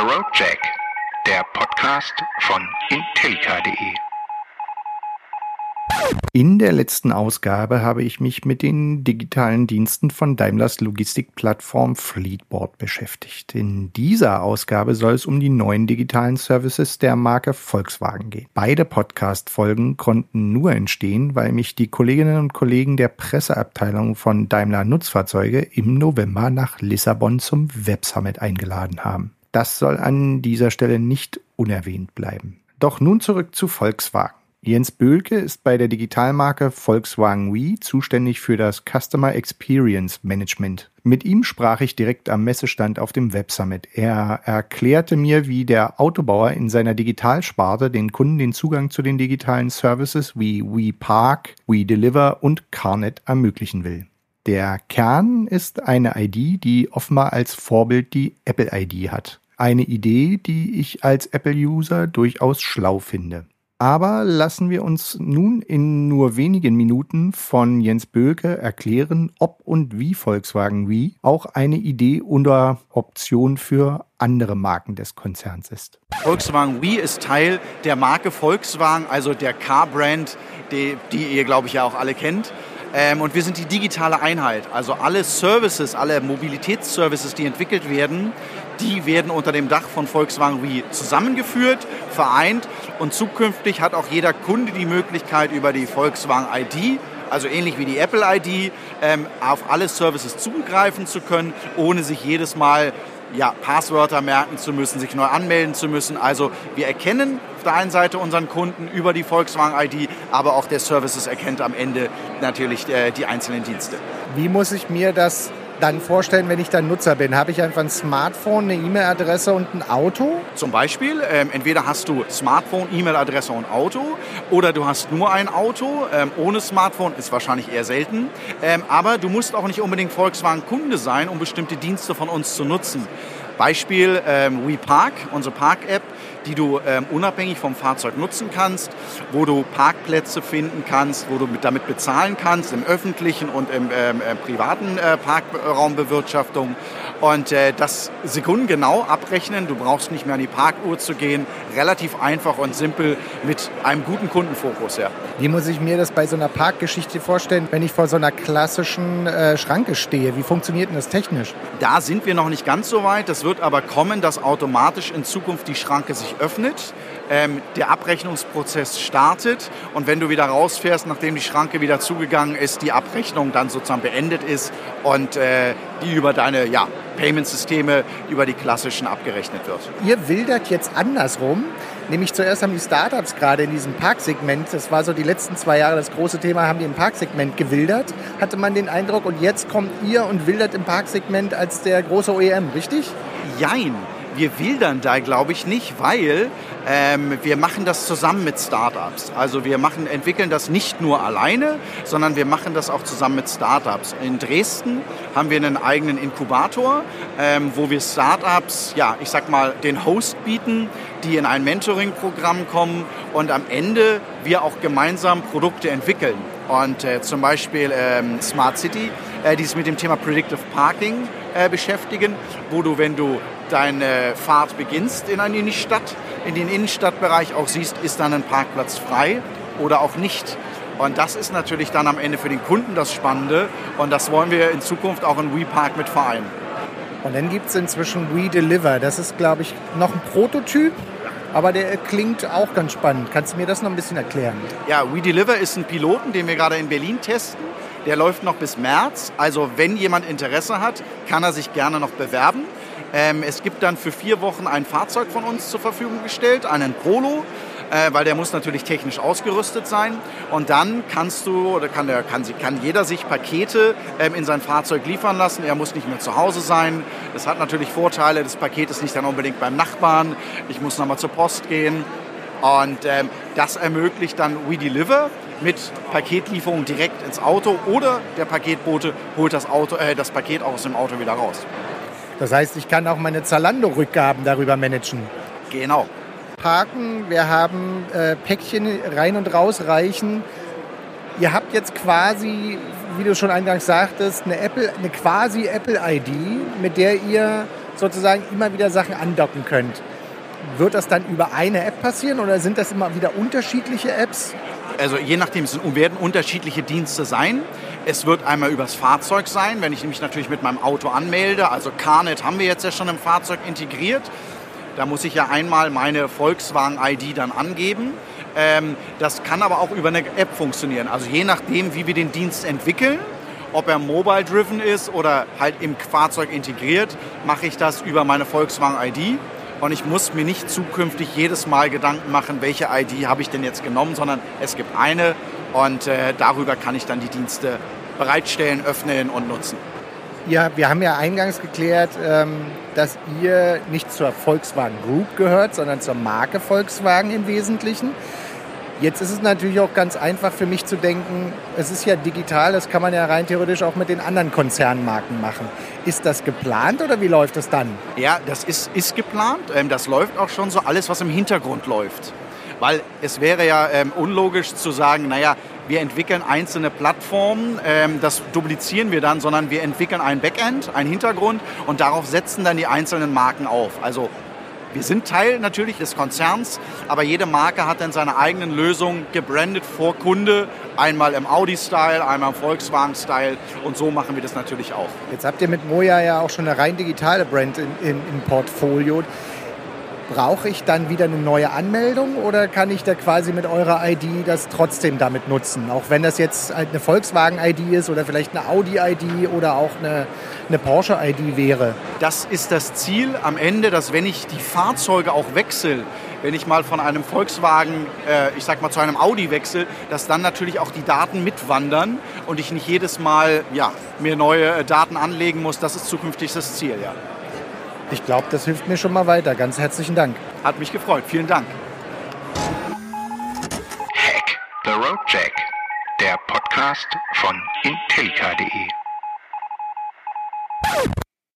Roadjack, der Podcast von Intellica.de. In der letzten Ausgabe habe ich mich mit den digitalen Diensten von Daimlers Logistikplattform Fleetboard beschäftigt. In dieser Ausgabe soll es um die neuen digitalen Services der Marke Volkswagen gehen. Beide Podcast-Folgen konnten nur entstehen, weil mich die Kolleginnen und Kollegen der Presseabteilung von Daimler Nutzfahrzeuge im November nach Lissabon zum Web Summit eingeladen haben. Das soll an dieser Stelle nicht unerwähnt bleiben. Doch nun zurück zu Volkswagen. Jens Böhlke ist bei der Digitalmarke Volkswagen Wii zuständig für das Customer Experience Management. Mit ihm sprach ich direkt am Messestand auf dem Web Summit. Er erklärte mir, wie der Autobauer in seiner Digitalsparte den Kunden den Zugang zu den digitalen Services wie Wii Park, Wii Deliver und CarNet ermöglichen will. Der Kern ist eine ID, die offenbar als Vorbild die Apple ID hat. Eine Idee, die ich als Apple-User durchaus schlau finde. Aber lassen wir uns nun in nur wenigen Minuten von Jens Böhlke erklären, ob und wie Volkswagen Wii auch eine Idee oder Option für andere Marken des Konzerns ist. Volkswagen Wii ist Teil der Marke Volkswagen, also der Car-Brand, die, die ihr, glaube ich, ja auch alle kennt. Ähm, und wir sind die digitale Einheit. Also alle Services, alle Mobilitätsservices, die entwickelt werden, die werden unter dem Dach von Volkswagen Wii zusammengeführt, vereint und zukünftig hat auch jeder Kunde die Möglichkeit über die Volkswagen ID, also ähnlich wie die Apple ID, ähm, auf alle Services zugreifen zu können, ohne sich jedes Mal ja, Passwörter merken zu müssen, sich neu anmelden zu müssen. Also wir erkennen auf der einen Seite unseren Kunden über die Volkswagen ID, aber auch der Services erkennt am Ende natürlich äh, die einzelnen Dienste. Wie muss ich mir das dann vorstellen, wenn ich dann Nutzer bin? Habe ich einfach ein Smartphone, eine E-Mail-Adresse und ein Auto? Zum Beispiel, ähm, entweder hast du Smartphone, E-Mail-Adresse und Auto oder du hast nur ein Auto. Ähm, ohne Smartphone ist wahrscheinlich eher selten. Ähm, aber du musst auch nicht unbedingt Volkswagen-Kunde sein, um bestimmte Dienste von uns zu nutzen. Beispiel ähm, WePark, unsere Park-App, die du ähm, unabhängig vom Fahrzeug nutzen kannst, wo du Parkplätze finden kannst, wo du mit, damit bezahlen kannst, im öffentlichen und im ähm, äh, privaten äh, Parkraumbewirtschaftung und äh, das sekundengenau abrechnen. Du brauchst nicht mehr an die Parkuhr zu gehen. Relativ einfach und simpel mit einem guten Kundenfokus. Ja. Wie muss ich mir das bei so einer Parkgeschichte vorstellen, wenn ich vor so einer klassischen äh, Schranke stehe? Wie funktioniert denn das technisch? Da sind wir noch nicht ganz so weit. Das wird aber kommen, dass automatisch in Zukunft die Schranke sich öffnet ähm, der Abrechnungsprozess startet und wenn du wieder rausfährst, nachdem die Schranke wieder zugegangen ist, die Abrechnung dann sozusagen beendet ist und äh, die über deine ja, Payment-Systeme, über die klassischen abgerechnet wird. Ihr wildert jetzt andersrum. Nämlich zuerst haben die Startups gerade in diesem Parksegment, das war so die letzten zwei Jahre das große Thema, haben die im Parksegment gewildert, hatte man den Eindruck. Und jetzt kommt ihr und wildert im Parksegment als der große OEM, richtig? Jein wir wildern da, glaube ich, nicht, weil ähm, wir machen das zusammen mit Startups. Also wir machen, entwickeln das nicht nur alleine, sondern wir machen das auch zusammen mit Startups. In Dresden haben wir einen eigenen Inkubator, ähm, wo wir Startups, ja, ich sag mal, den Host bieten, die in ein Mentoring-Programm kommen und am Ende wir auch gemeinsam Produkte entwickeln. Und äh, zum Beispiel ähm, Smart City, äh, die sich mit dem Thema Predictive Parking äh, beschäftigen, wo du, wenn du deine Fahrt beginnst in eine Innenstadt, in den Innenstadtbereich auch siehst, ist dann ein Parkplatz frei oder auch nicht. Und das ist natürlich dann am Ende für den Kunden das Spannende und das wollen wir in Zukunft auch in WePark mit vereinen. Und dann gibt es inzwischen WeDeliver. Das ist, glaube ich, noch ein Prototyp, aber der klingt auch ganz spannend. Kannst du mir das noch ein bisschen erklären? Ja, WeDeliver ist ein Piloten, den wir gerade in Berlin testen. Der läuft noch bis März. Also wenn jemand Interesse hat, kann er sich gerne noch bewerben. Ähm, es gibt dann für vier Wochen ein Fahrzeug von uns zur Verfügung gestellt, einen Polo, äh, weil der muss natürlich technisch ausgerüstet sein. Und dann kannst du oder kann, der, kann, kann jeder sich Pakete ähm, in sein Fahrzeug liefern lassen. Er muss nicht mehr zu Hause sein. Das hat natürlich Vorteile. Das Paket ist nicht dann unbedingt beim Nachbarn. Ich muss nochmal zur Post gehen. Und ähm, das ermöglicht dann We Deliver mit Paketlieferung direkt ins Auto oder der Paketbote holt das, Auto, äh, das Paket auch aus dem Auto wieder raus. Das heißt, ich kann auch meine Zalando-Rückgaben darüber managen. Genau. Parken, wir haben äh, Päckchen rein und rausreichen. Ihr habt jetzt quasi, wie du schon eingangs sagtest, eine, Apple, eine quasi Apple-ID, mit der ihr sozusagen immer wieder Sachen andocken könnt. Wird das dann über eine App passieren oder sind das immer wieder unterschiedliche Apps? Also je nachdem, es werden unterschiedliche Dienste sein. Es wird einmal übers Fahrzeug sein, wenn ich mich natürlich mit meinem Auto anmelde. Also CarNet haben wir jetzt ja schon im Fahrzeug integriert. Da muss ich ja einmal meine Volkswagen-ID dann angeben. Ähm, das kann aber auch über eine App funktionieren. Also je nachdem, wie wir den Dienst entwickeln, ob er mobile-driven ist oder halt im Fahrzeug integriert, mache ich das über meine Volkswagen-ID. Und ich muss mir nicht zukünftig jedes Mal Gedanken machen, welche ID habe ich denn jetzt genommen, sondern es gibt eine und äh, darüber kann ich dann die Dienste bereitstellen, öffnen und nutzen. Ja, wir haben ja eingangs geklärt, ähm, dass ihr nicht zur Volkswagen Group gehört, sondern zur Marke Volkswagen im Wesentlichen. Jetzt ist es natürlich auch ganz einfach für mich zu denken, es ist ja digital, das kann man ja rein theoretisch auch mit den anderen Konzernmarken machen. Ist das geplant oder wie läuft das dann? Ja, das ist, ist geplant. Ähm, das läuft auch schon so alles, was im Hintergrund läuft. Weil es wäre ja ähm, unlogisch zu sagen, naja, wir entwickeln einzelne Plattformen, ähm, das duplizieren wir dann, sondern wir entwickeln ein Backend, einen Hintergrund und darauf setzen dann die einzelnen Marken auf. Also wir sind Teil natürlich des Konzerns, aber jede Marke hat dann seine eigenen Lösungen gebrandet vor Kunde. Einmal im Audi-Style, einmal im Volkswagen-Style und so machen wir das natürlich auch. Jetzt habt ihr mit Moja ja auch schon eine rein digitale Brand im Portfolio. Brauche ich dann wieder eine neue Anmeldung oder kann ich da quasi mit eurer ID das trotzdem damit nutzen? Auch wenn das jetzt halt eine Volkswagen-ID ist oder vielleicht eine Audi-ID oder auch eine, eine Porsche-ID wäre. Das ist das Ziel am Ende, dass wenn ich die Fahrzeuge auch wechsle, wenn ich mal von einem Volkswagen, äh, ich sag mal zu einem Audi wechsle, dass dann natürlich auch die Daten mitwandern und ich nicht jedes Mal ja, mir neue äh, Daten anlegen muss. Das ist zukünftig das Ziel, ja. Ich glaube, das hilft mir schon mal weiter. Ganz herzlichen Dank. Hat mich gefreut. Vielen Dank. Hack the Road Jack, der Podcast von intellica.de.